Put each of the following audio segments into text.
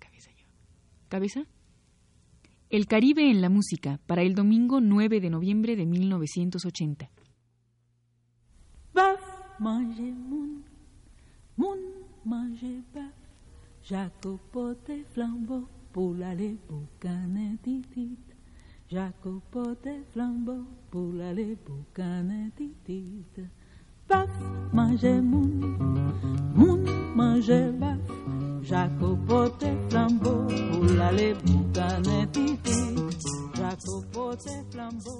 cabeza. ¿Cabeza? El Caribe en la música, para el domingo 9 de noviembre de 1980. Baf, manger moun, moun manger baf, jacopote flambeau, pour l'aller boucaner titit. Jacopote flambeau, pour l'aller boucaner titit. Baf, manger moun, moun manger baf, jacopote flambeau, pour l'aller.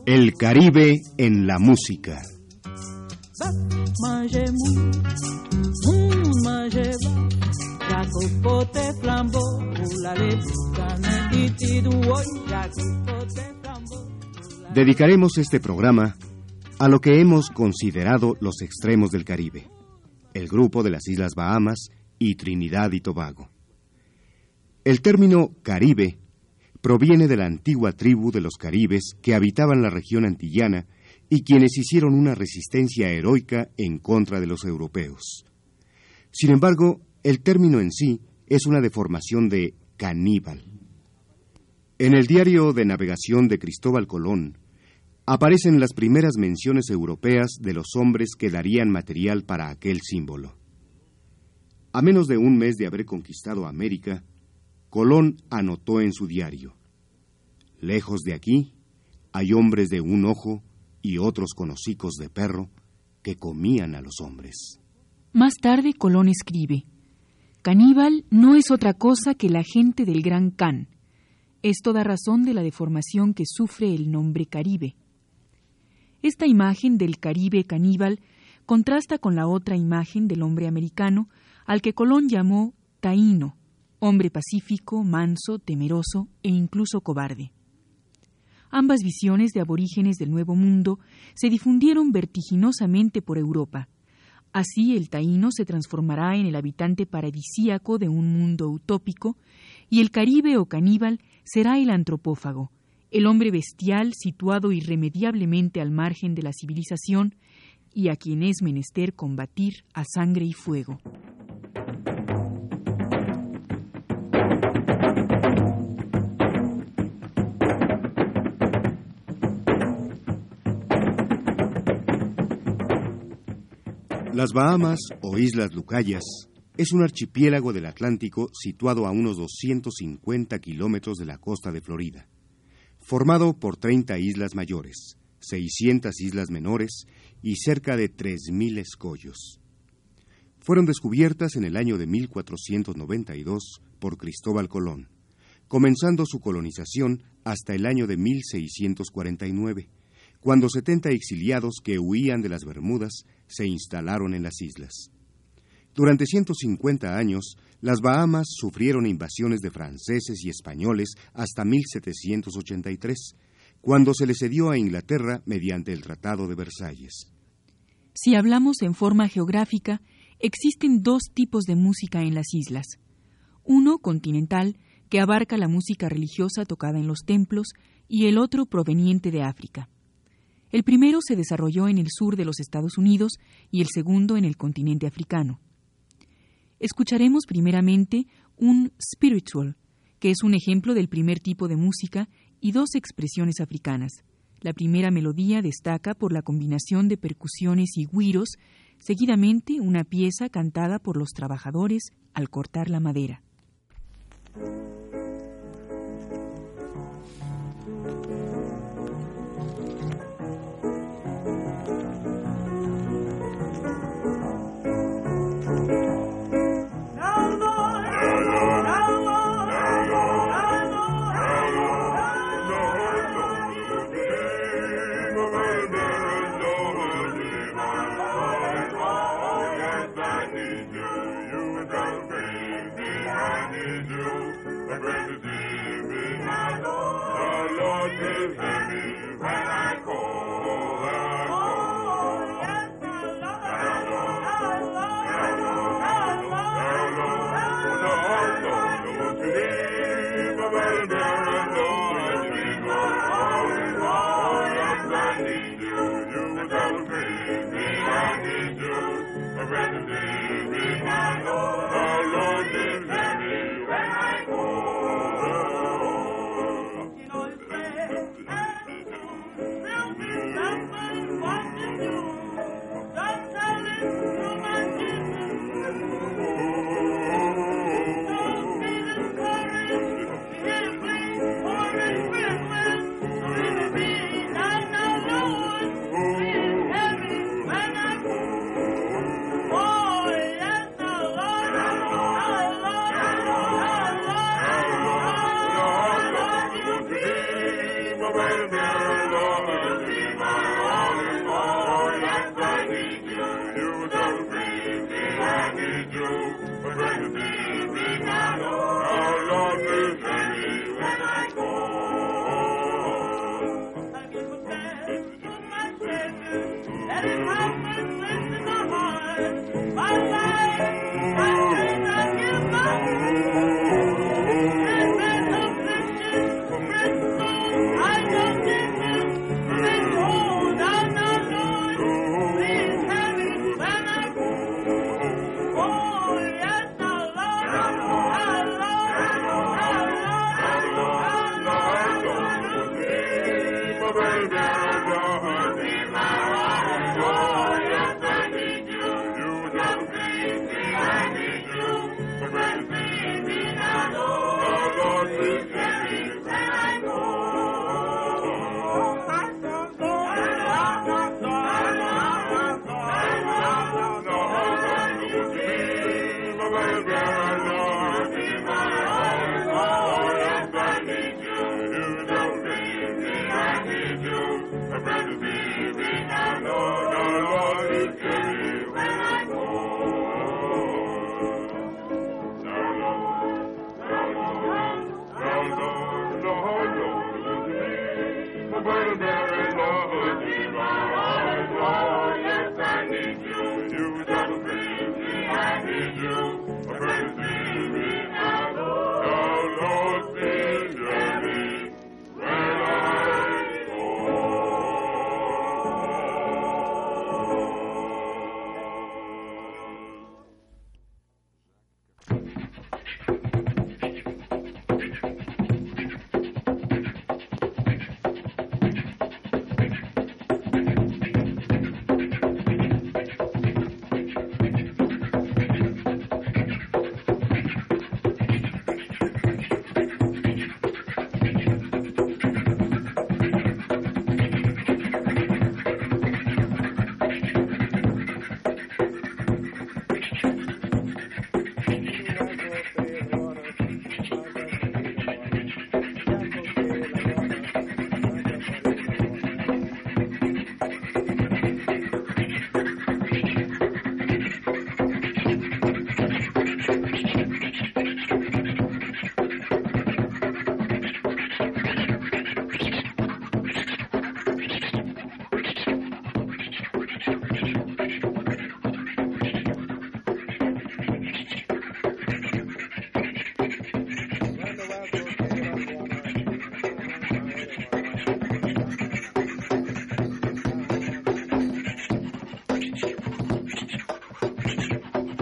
El Caribe en la música. Dedicaremos este programa a lo que hemos considerado los extremos del Caribe, el grupo de las Islas Bahamas y Trinidad y Tobago. El término Caribe proviene de la antigua tribu de los caribes que habitaban la región antillana y quienes hicieron una resistencia heroica en contra de los europeos. Sin embargo, el término en sí es una deformación de caníbal. En el diario de navegación de Cristóbal Colón aparecen las primeras menciones europeas de los hombres que darían material para aquel símbolo. A menos de un mes de haber conquistado América, Colón anotó en su diario, Lejos de aquí hay hombres de un ojo y otros con hocicos de perro que comían a los hombres. Más tarde Colón escribe, Caníbal no es otra cosa que la gente del Gran Can. Es toda razón de la deformación que sufre el nombre Caribe. Esta imagen del Caribe caníbal contrasta con la otra imagen del hombre americano, al que Colón llamó Taíno, hombre pacífico, manso, temeroso e incluso cobarde. Ambas visiones de aborígenes del Nuevo Mundo se difundieron vertiginosamente por Europa. Así el taíno se transformará en el habitante paradisíaco de un mundo utópico, y el caribe o caníbal será el antropófago, el hombre bestial situado irremediablemente al margen de la civilización y a quien es menester combatir a sangre y fuego. Las Bahamas o Islas Lucayas es un archipiélago del Atlántico situado a unos 250 kilómetros de la costa de Florida, formado por 30 islas mayores, 600 islas menores y cerca de 3.000 escollos. Fueron descubiertas en el año de 1492 por Cristóbal Colón, comenzando su colonización hasta el año de 1649, cuando 70 exiliados que huían de las Bermudas se instalaron en las islas. Durante 150 años, las Bahamas sufrieron invasiones de franceses y españoles hasta 1783, cuando se le cedió a Inglaterra mediante el Tratado de Versalles. Si hablamos en forma geográfica, existen dos tipos de música en las islas. Uno continental, que abarca la música religiosa tocada en los templos, y el otro proveniente de África. El primero se desarrolló en el sur de los Estados Unidos y el segundo en el continente africano. Escucharemos primeramente un spiritual, que es un ejemplo del primer tipo de música y dos expresiones africanas. La primera melodía destaca por la combinación de percusiones y güiros, seguidamente una pieza cantada por los trabajadores al cortar la madera. around. go around